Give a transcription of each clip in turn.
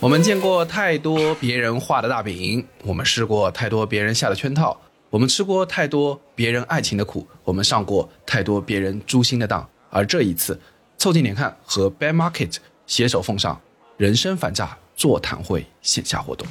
我们见过太多别人画的大饼，我们试过太多别人下的圈套，我们吃过太多别人爱情的苦，我们上过太多别人诛心的当。而这一次，凑近点看和 Bear Market 携手奉上人生反诈座谈会线下活动。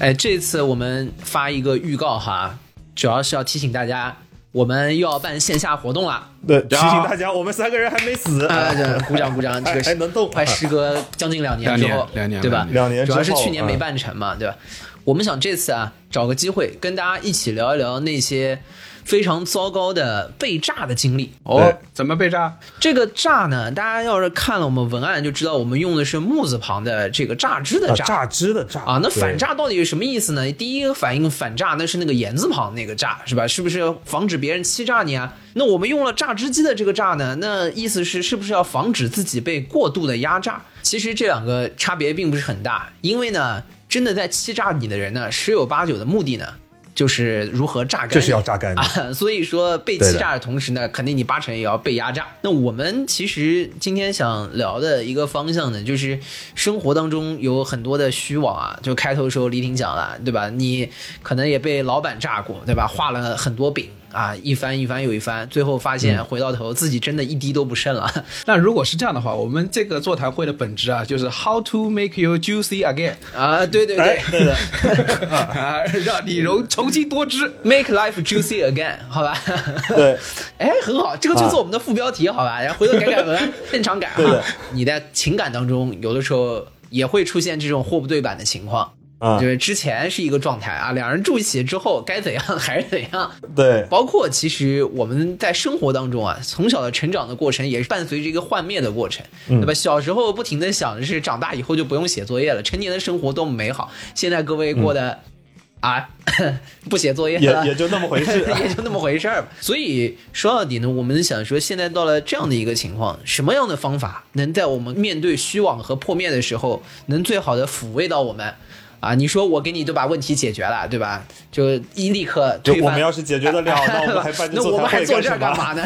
哎，这次我们发一个预告哈，主要是要提醒大家，我们又要办线下活动了。对，提醒大家，我们三个人还没死啊！鼓掌鼓掌，这个还能动，快时隔将近两年之后，两年对吧？两年，主要是去年没办成嘛，对吧？我们想这次啊，找个机会跟大家一起聊一聊那些。非常糟糕的被炸的经历哦，怎么被炸？这个炸呢？大家要是看了我们文案就知道，我们用的是木字旁的这个榨汁的榨，榨汁的榨啊。那反诈到底是什么意思呢？第一个反应反诈那是那个言字旁那个诈是吧？是不是防止别人欺诈你啊？那我们用了榨汁机的这个榨呢？那意思是是不是要防止自己被过度的压榨？其实这两个差别并不是很大，因为呢，真的在欺诈你的人呢，十有八九的目的呢。就是如何榨干，就是要榨干啊！所以说被欺诈的同时呢，肯定你八成也要被压榨。那我们其实今天想聊的一个方向呢，就是生活当中有很多的虚妄啊。就开头的时候李婷讲了，对吧？你可能也被老板榨过，对吧？画了很多饼。啊，一番一番又一番，最后发现回到头自己真的一滴都不剩了。那如果是这样的话，我们这个座谈会的本质啊，就是 How to make you juicy again 啊，对对对，对的，啊，让你容重新多汁，make life juicy again，好吧？对，哎，很好，这个就是我们的副标题，好吧？然后回头改改文案，现场改哈。你在情感当中，有的时候也会出现这种货不对版的情况。啊，就是之前是一个状态啊，两人住一起之后该怎样还是怎样。对，包括其实我们在生活当中啊，从小的成长的过程也是伴随着一个幻灭的过程，对吧？小时候不停的想的是长大以后就不用写作业了，成年的生活多么美好。现在各位过的啊，不写作业了，也也就那么回事，也就那么回事 儿。所以说到底呢，我们想说，现在到了这样的一个情况，什么样的方法能在我们面对虚妄和破灭的时候，能最好的抚慰到我们？啊，你说我给你都把问题解决了，对吧？就一立刻就我们要是解决得了，那我们还办 那我们还坐这干嘛呢？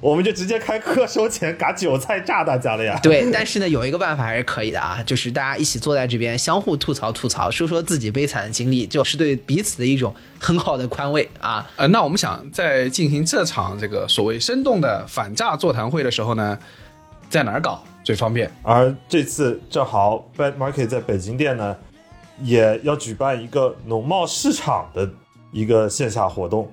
我们就直接开课收钱，嘎韭菜炸大家了呀！对，但是呢，有一个办法还是可以的啊，就是大家一起坐在这边，相互吐槽吐槽，说说自己悲惨的经历，就是对彼此的一种很好的宽慰啊。呃，那我们想在进行这场这个所谓生动的反诈座谈会的时候呢，在哪儿搞最方便？而这次正好 Bad Market 在北京店呢。也要举办一个农贸市场的一个线下活动。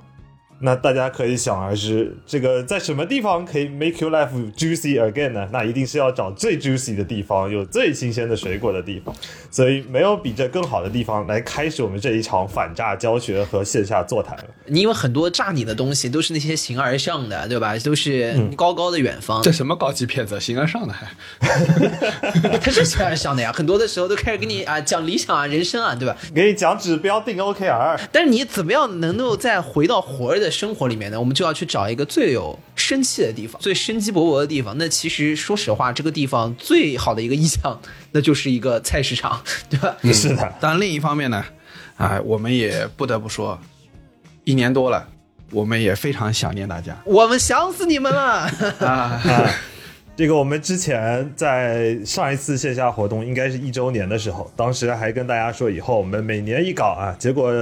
那大家可以想而知，这个在什么地方可以 make your life juicy again 呢？那一定是要找最 juicy 的地方，有最新鲜的水果的地方。所以没有比这更好的地方来开始我们这一场反诈教学和线下座谈了。因为很多诈你的东西都是那些形而上的，对吧？都是高高的远方。这什么高级骗子？形而上的还？他是形而上的呀！很多的时候都开始跟你啊讲理想啊、人生啊，对吧？给你讲指标定 OKR。但是你怎么样能够再回到活着的？生活里面呢，我们就要去找一个最有生气的地方，最生机勃勃的地方。那其实说实话，这个地方最好的一个意象，那就是一个菜市场，对吧？是的。但另一方面呢，啊，我们也不得不说，一年多了，我们也非常想念大家，我们想死你们了啊！这个我们之前在上一次线下活动，应该是一周年的时候，当时还跟大家说，以后我们每年一稿啊，结果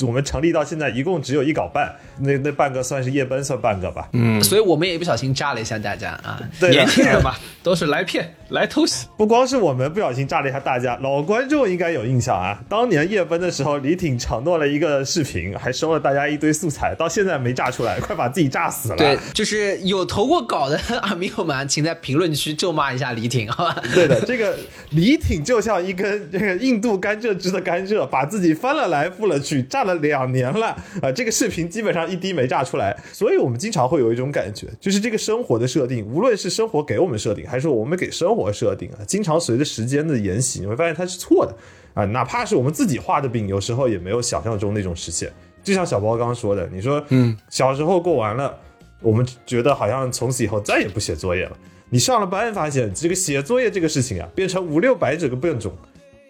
我们成立到现在，一共只有一稿半。那 那半个算是夜奔，算半个吧。嗯，所以我们也不小心炸了一下大家啊。年轻人嘛，都是来骗来偷袭。不光是我们不小心炸了一下大家，老观众应该有印象啊。当年夜奔的时候，李挺承诺了一个视频，还收了大家一堆素材，到现在没炸出来，快把自己炸死了。对，就是有投过稿的阿米友们，请在评论区咒骂一下李挺，好吧？对的，这个李挺就像一根这个印度甘蔗汁的甘蔗，把自己翻了来覆了去，炸了两年了啊！这个视频基本上。一滴没炸出来，所以我们经常会有一种感觉，就是这个生活的设定，无论是生活给我们设定，还是我们给生活设定啊，经常随着时间的沿袭，你会发现它是错的啊。哪怕是我们自己画的饼，有时候也没有想象中那种实现。就像小包刚刚说的，你说，嗯，小时候过完了，我们觉得好像从此以后再也不写作业了。你上了班，发现这个写作业这个事情啊，变成五六百这个变种。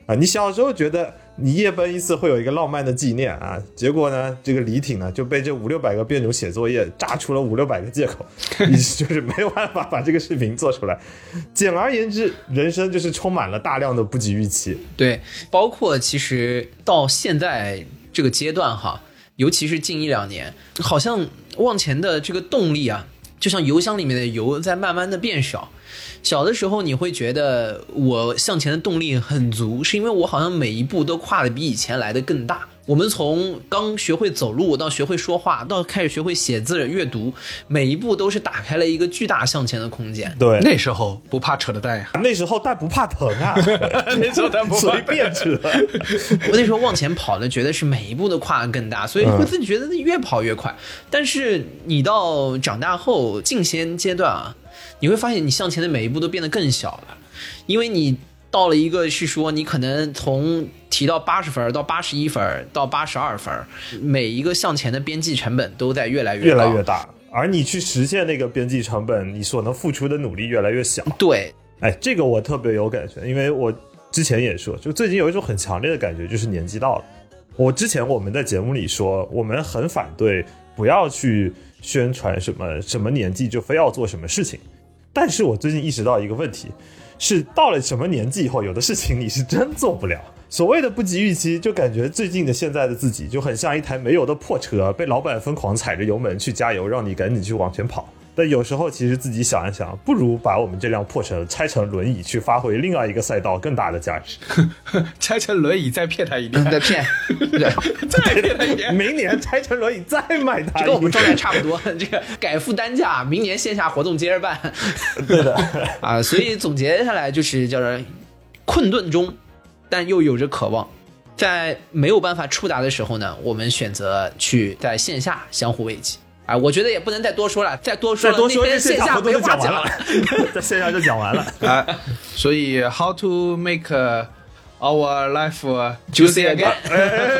啊，你小时候觉得你夜奔一次会有一个浪漫的纪念啊，结果呢，这个李挺呢就被这五六百个变种写作业炸出了五六百个借口，你就是没有办法把这个视频做出来。简而言之，人生就是充满了大量的不及预期。对，包括其实到现在这个阶段哈，尤其是近一两年，好像往前的这个动力啊，就像油箱里面的油在慢慢的变少。小的时候你会觉得我向前的动力很足，是因为我好像每一步都跨的比以前来的更大。我们从刚学会走路到学会说话，到开始学会写字、阅读，每一步都是打开了一个巨大向前的空间。对，那时候不怕扯的蛋呀，那时候蛋不怕疼啊，那时候蛋不随便扯。我那时候往前跑的，觉得是每一步的跨得更大，所以会自己觉得越跑越快。但是你到长大后，近些阶段啊。你会发现，你向前的每一步都变得更小了，因为你到了一个是说，你可能从提到八十分到八十一分到八十二分，每一个向前的边际成本都在越来越越来越大，而你去实现那个边际成本，你所能付出的努力越来越小。对，哎，这个我特别有感觉，因为我之前也说，就最近有一种很强烈的感觉，就是年纪到了。我之前我们在节目里说，我们很反对不要去宣传什么什么年纪就非要做什么事情。但是我最近意识到一个问题，是到了什么年纪以后，有的事情你是真做不了。所谓的不及预期，就感觉最近的现在的自己就很像一台没油的破车，被老板疯狂踩着油门去加油，让你赶紧去往前跑。但有时候其实自己想一想，不如把我们这辆破车拆成轮椅，去发挥另外一个赛道更大的价值。拆成轮椅再骗他一遍，再骗，再骗他一遍。明年拆成轮椅再买它，跟我们状态差不多。这个改付单价，明年线下活动接着办。对的啊，所以总结下来就是叫做困顿中，但又有着渴望，在没有办法触达的时候呢，我们选择去在线下相互慰藉。啊，我觉得也不能再多说了，再多说再多说这线下都讲完了，在线下就讲完了 啊。所以，How to make our life juicy again？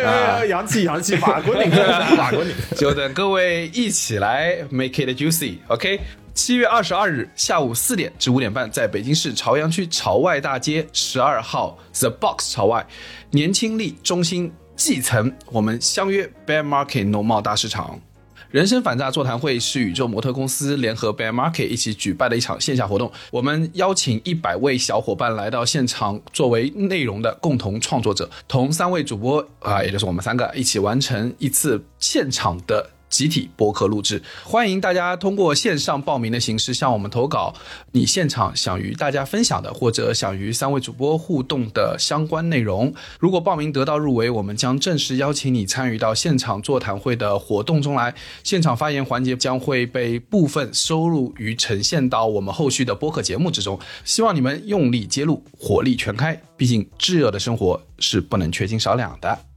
啊，洋气洋气，法国女，法国女，就等各位一起来 make it juicy。OK，七月二十二日下午四点至五点半，在北京市朝阳区朝外大街十二号 The Box 朝外年轻力中心 G 层，我们相约 Bear Market 农贸大市场。人生反诈座谈会是宇宙模特公司联合 Bear Market 一起举办的一场线下活动。我们邀请一百位小伙伴来到现场，作为内容的共同创作者，同三位主播啊，也就是我们三个一起完成一次现场的。集体播客录制，欢迎大家通过线上报名的形式向我们投稿你现场想与大家分享的，或者想与三位主播互动的相关内容。如果报名得到入围，我们将正式邀请你参与到现场座谈会的活动中来。现场发言环节将会被部分收录于呈现到我们后续的播客节目之中。希望你们用力揭露，火力全开，毕竟炙热的生活是不能缺斤少两的。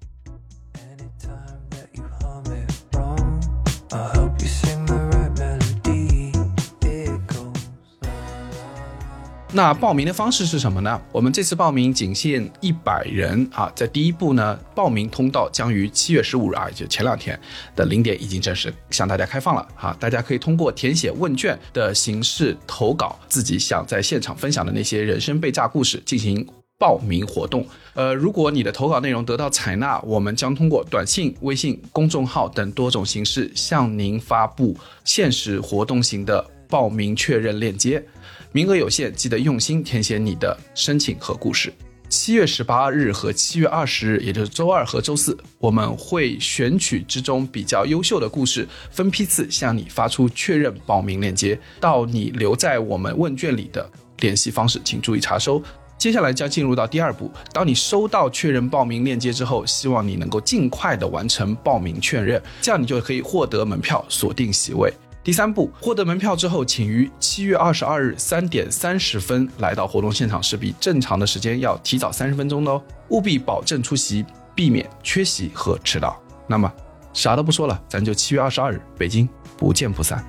那报名的方式是什么呢？我们这次报名仅限一百人啊，在第一步呢，报名通道将于七月十五日啊，就前两天的零点已经正式向大家开放了啊，大家可以通过填写问卷的形式投稿自己想在现场分享的那些人生被炸故事进行报名活动。呃，如果你的投稿内容得到采纳，我们将通过短信、微信公众号等多种形式向您发布限时活动型的报名确认链接。名额有限，记得用心填写你的申请和故事。七月十八日和七月二十日，也就是周二和周四，我们会选取之中比较优秀的故事，分批次向你发出确认报名链接到你留在我们问卷里的联系方式，请注意查收。接下来将进入到第二步，当你收到确认报名链接之后，希望你能够尽快的完成报名确认，这样你就可以获得门票，锁定席位。第三步，获得门票之后，请于七月二十二日三点三十分来到活动现场，是比正常的时间要提早三十分钟的哦，务必保证出席，避免缺席和迟到。那么，啥都不说了，咱就七月二十二日北京不见不散。